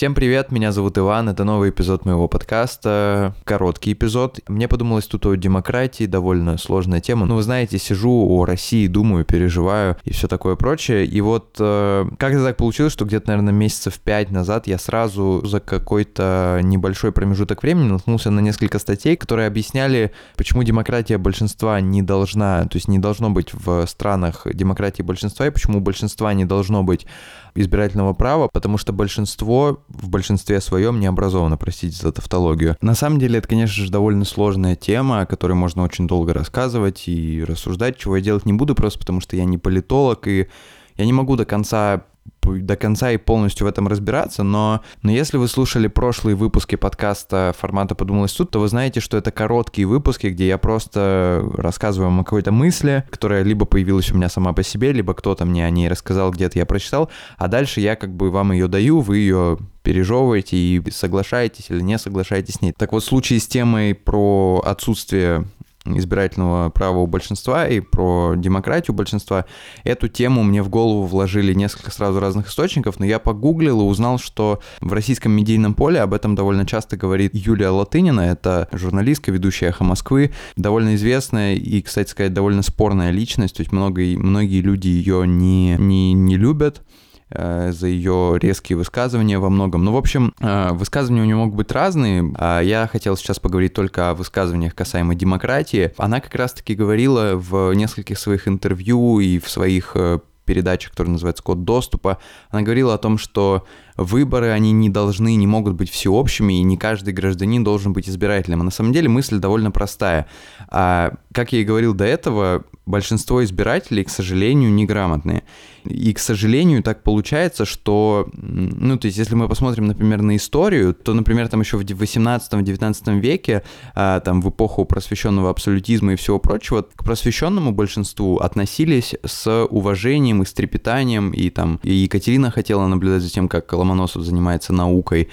Всем привет, меня зовут Иван, это новый эпизод моего подкаста, короткий эпизод. Мне подумалось тут о демократии, довольно сложная тема. Ну, вы знаете, сижу о России, думаю, переживаю и все такое прочее. И вот э, как-то так получилось, что где-то, наверное, месяцев пять назад я сразу за какой-то небольшой промежуток времени наткнулся на несколько статей, которые объясняли, почему демократия большинства не должна, то есть не должно быть в странах демократии большинства, и почему большинства не должно быть избирательного права, потому что большинство в большинстве своем не образовано, простите за тавтологию. На самом деле это, конечно же, довольно сложная тема, о которой можно очень долго рассказывать и рассуждать, чего я делать не буду, просто потому что я не политолог, и я не могу до конца до конца и полностью в этом разбираться, но, но если вы слушали прошлые выпуски подкаста формата «Подумалось тут», то вы знаете, что это короткие выпуски, где я просто рассказываю вам о какой-то мысли, которая либо появилась у меня сама по себе, либо кто-то мне о ней рассказал, где-то я прочитал, а дальше я как бы вам ее даю, вы ее пережевываете и соглашаетесь или не соглашаетесь с ней. Так вот, в случае с темой про отсутствие избирательного права у большинства и про демократию большинства. Эту тему мне в голову вложили несколько сразу разных источников, но я погуглил и узнал, что в российском медийном поле об этом довольно часто говорит Юлия Латынина, это журналистка, ведущая «Эхо Москвы», довольно известная и, кстати сказать, довольно спорная личность, то есть многие, многие люди ее не, не, не любят, за ее резкие высказывания во многом. Ну, в общем, э, высказывания у нее могут быть разные. А я хотел сейчас поговорить только о высказываниях касаемо демократии. Она как раз-таки говорила в нескольких своих интервью и в своих э, передачах, которая называется «Код доступа», она говорила о том, что выборы, они не должны, не могут быть всеобщими, и не каждый гражданин должен быть избирателем. А на самом деле мысль довольно простая. А, как я и говорил до этого, большинство избирателей, к сожалению, неграмотные. И, к сожалению, так получается, что, ну, то есть, если мы посмотрим, например, на историю, то, например, там еще в 18-19 веке, а, там, в эпоху просвещенного абсолютизма и всего прочего, к просвещенному большинству относились с уважением и с трепетанием, и там, и Екатерина хотела наблюдать за тем, как Ломоносов занимается наукой,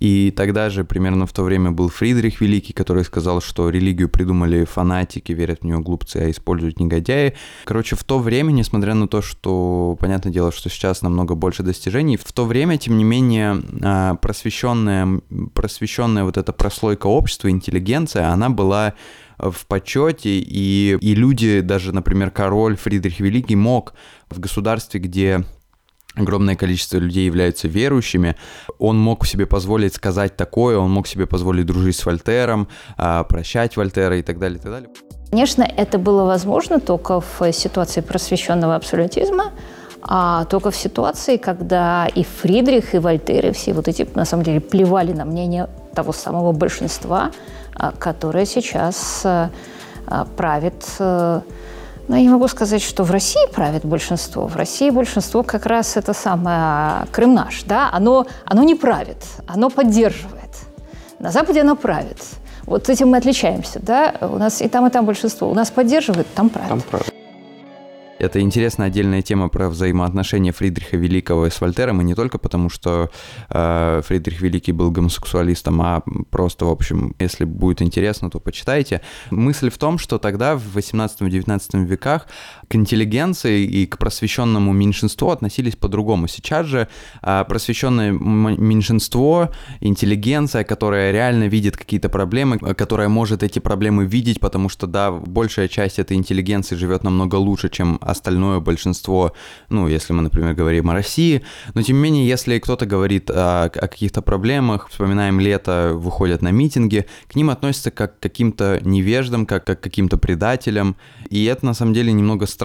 и тогда же примерно в то время был Фридрих Великий, который сказал, что религию придумали фанатики, верят в нее глупцы, а используют негодяи. Короче, в то время, несмотря на то, что, понятное дело, что сейчас намного больше достижений, в то время, тем не менее, а, просвещенная, просвещенная вот эта прослойка общества, интеллигенция, она была в почете, и, и люди, даже, например, король Фридрих Великий мог в государстве, где огромное количество людей являются верующими, он мог себе позволить сказать такое, он мог себе позволить дружить с Вольтером, а, прощать Вольтера и так далее, и так далее. Конечно, это было возможно только в ситуации просвещенного абсолютизма, а только в ситуации, когда и Фридрих, и Вольтер, и все вот эти, на самом деле, плевали на мнение того самого большинства, а, которое сейчас а, правит но я не могу сказать, что в России правит большинство. В России большинство как раз это самое Крым наш, да, оно, оно не правит, оно поддерживает. На Западе оно правит. Вот этим мы отличаемся, да, у нас и там, и там большинство. У нас поддерживает, там правит. Там правит. Это интересная отдельная тема про взаимоотношения Фридриха Великого с Вольтером, и не только потому, что э, Фридрих Великий был гомосексуалистом, а просто, в общем, если будет интересно, то почитайте. Мысль в том, что тогда, в 18-19 веках, к интеллигенции и к просвещенному меньшинству относились по-другому. Сейчас же э, просвещенное меньшинство, интеллигенция, которая реально видит какие-то проблемы, которая может эти проблемы видеть, потому что, да, большая часть этой интеллигенции живет намного лучше, чем остальное большинство, ну, если мы, например, говорим о России, но тем не менее, если кто-то говорит о, о каких-то проблемах, вспоминаем лето, выходят на митинги, к ним относятся как к каким-то невеждам, как, как к каким-то предателям, и это на самом деле немного странно.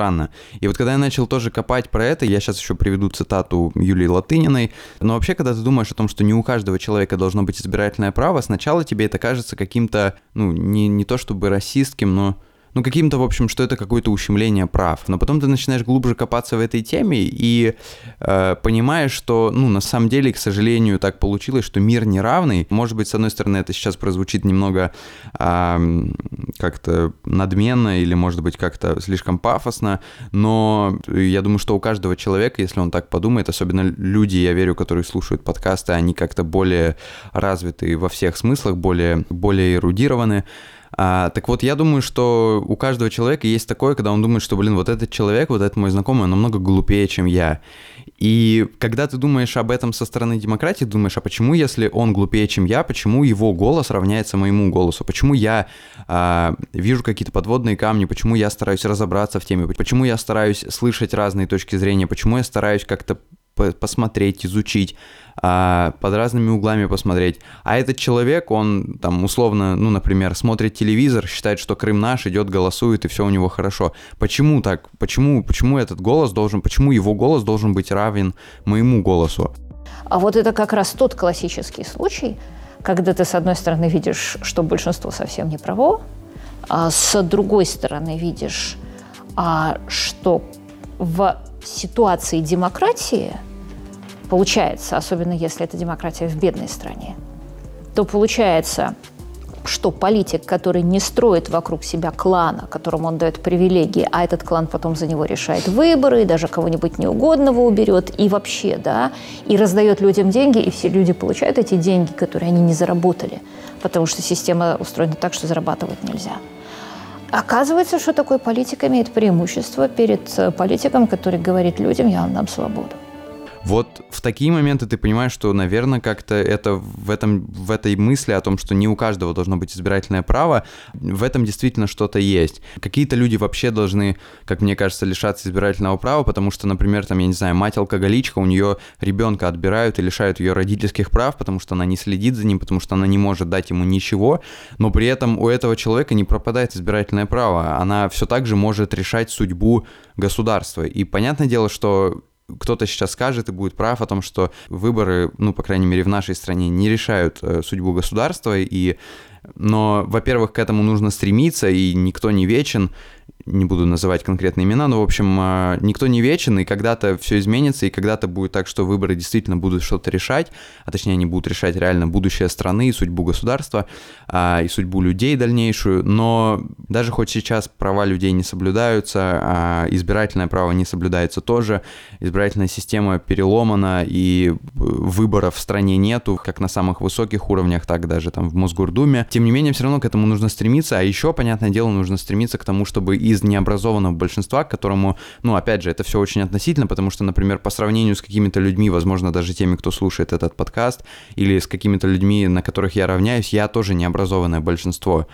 И вот когда я начал тоже копать про это, я сейчас еще приведу цитату Юлии Латыниной, но вообще, когда ты думаешь о том, что не у каждого человека должно быть избирательное право, сначала тебе это кажется каким-то, ну, не, не то чтобы расистским, но ну, каким-то, в общем, что это какое-то ущемление прав. Но потом ты начинаешь глубже копаться в этой теме и э, понимаешь, что, ну, на самом деле, к сожалению, так получилось, что мир неравный. Может быть, с одной стороны, это сейчас прозвучит немного э, как-то надменно или, может быть, как-то слишком пафосно, но я думаю, что у каждого человека, если он так подумает, особенно люди, я верю, которые слушают подкасты, они как-то более развиты во всех смыслах, более, более эрудированы, А, так вот, я думаю, что у каждого человека есть такое, когда он думает, что, блин, вот этот человек, вот этот мой знакомый, он намного глупее, чем я. И когда ты думаешь об этом со стороны демократии, думаешь, а почему, если он глупее, чем я, почему его голос равняется моему голосу? Почему я а, вижу какие-то подводные камни? Почему я стараюсь разобраться в теме? Почему я стараюсь слышать разные точки зрения? Почему я стараюсь как-то посмотреть, изучить, а, под разными углами посмотреть. А этот человек, он там условно, ну, например, смотрит телевизор, считает, что Крым наш, идет, голосует, и все у него хорошо. Почему так? Почему, почему этот голос должен, почему его голос должен быть равен моему голосу? А вот это как раз тот классический случай, когда ты, с одной стороны, видишь, что большинство совсем не право, а с другой стороны, видишь, а, что в ситуации демократии получается, особенно если это демократия в бедной стране, то получается, что политик, который не строит вокруг себя клана, которому он дает привилегии, а этот клан потом за него решает выборы, даже кого-нибудь неугодного уберет, и вообще, да, и раздает людям деньги, и все люди получают эти деньги, которые они не заработали, потому что система устроена так, что зарабатывать нельзя – Оказывается, что такой политик имеет преимущество перед э, политиком, который говорит людям, я вам дам свободу. Вот в такие моменты ты понимаешь, что, наверное, как-то это в, этом, в этой мысли о том, что не у каждого должно быть избирательное право, в этом действительно что-то есть. Какие-то люди вообще должны, как мне кажется, лишаться избирательного права, потому что, например, там, я не знаю, мать-алкоголичка, у нее ребенка отбирают и лишают ее родительских прав, потому что она не следит за ним, потому что она не может дать ему ничего, но при этом у этого человека не пропадает избирательное право. Она все так же может решать судьбу государства. И понятное дело, что кто-то сейчас скажет и будет прав о том, что выборы, ну, по крайней мере, в нашей стране не решают э, судьбу государства, и но, во-первых, к этому нужно стремиться, и никто не вечен, не буду называть конкретные имена, но, в общем, а, никто не вечен, и когда-то все изменится, и когда-то будет так, что выборы действительно будут что-то решать, а точнее они будут решать реально будущее страны и судьбу государства, а, и судьбу людей дальнейшую, но даже хоть сейчас права людей не соблюдаются, а избирательное право не соблюдается тоже, избирательная система переломана, и выборов в стране нету, как на самых высоких уровнях, так даже там в Мосгордуме. Тем не менее, все равно к этому нужно стремиться, а еще, понятное дело, нужно стремиться к тому, чтобы из необразованного большинства, которому, ну, опять же, это все очень относительно, потому что, например, по сравнению с какими-то людьми, возможно, даже теми, кто слушает этот подкаст, или с какими-то людьми, на которых я равняюсь, я тоже необразованное большинство.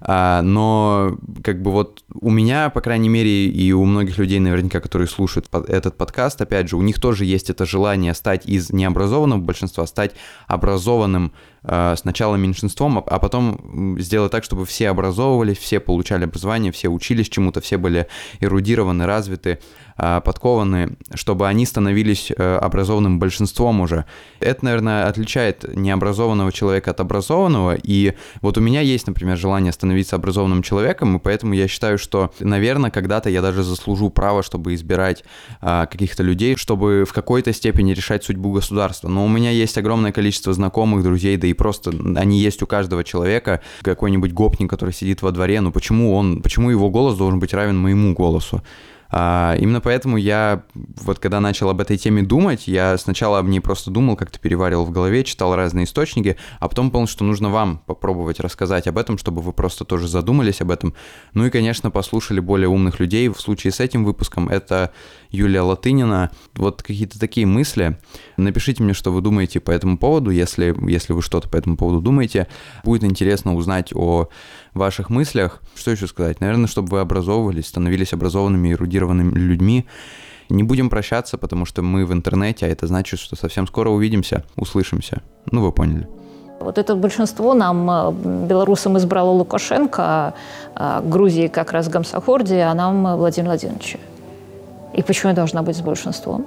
А, но как бы вот у меня, по крайней мере, и у многих людей наверняка, которые слушают этот подкаст, опять же, у них тоже есть это желание стать из необразованного большинства, стать образованным э, сначала меньшинством, а, а потом сделать так, чтобы все образовывались, все получали образование, все учились чему-то, все были эрудированы, развиты, подкованы, чтобы они становились э, образованным большинством уже. Это, наверное, отличает необразованного человека от образованного, и вот у меня есть, например, желание становиться образованным человеком, и поэтому я считаю, что, наверное, когда-то я даже заслужу право, чтобы избирать каких-то людей, чтобы в какой-то степени решать судьбу государства. Но у меня есть огромное количество знакомых, друзей, да и просто они есть у каждого человека. Какой-нибудь гопник, который сидит во дворе, ну почему он, почему его голос должен быть равен моему голосу? А, именно поэтому я, вот когда начал об этой теме думать, я сначала об ней просто думал, как-то переваривал в голове, читал разные источники, а потом понял, что нужно вам попробовать рассказать об этом, чтобы вы просто тоже задумались об этом. Ну и, конечно, послушали более умных людей. В случае с этим выпуском это Юлия Латынина. Вот какие-то такие мысли. Напишите мне, что вы думаете по этому поводу, если, если вы что-то по этому поводу думаете. Будет интересно узнать о ваших мыслях. Что еще сказать? Наверное, чтобы вы образовывались, становились образованными, эрудированными людьми. Не будем прощаться, потому что мы в интернете, а это значит, что совсем скоро увидимся, услышимся. Ну, вы поняли. Вот это большинство нам, э, белорусам, избрало Лукашенко, а Грузии как раз Гамсахорди, а нам Владимир Владимирович. И почему я должна быть с большинством?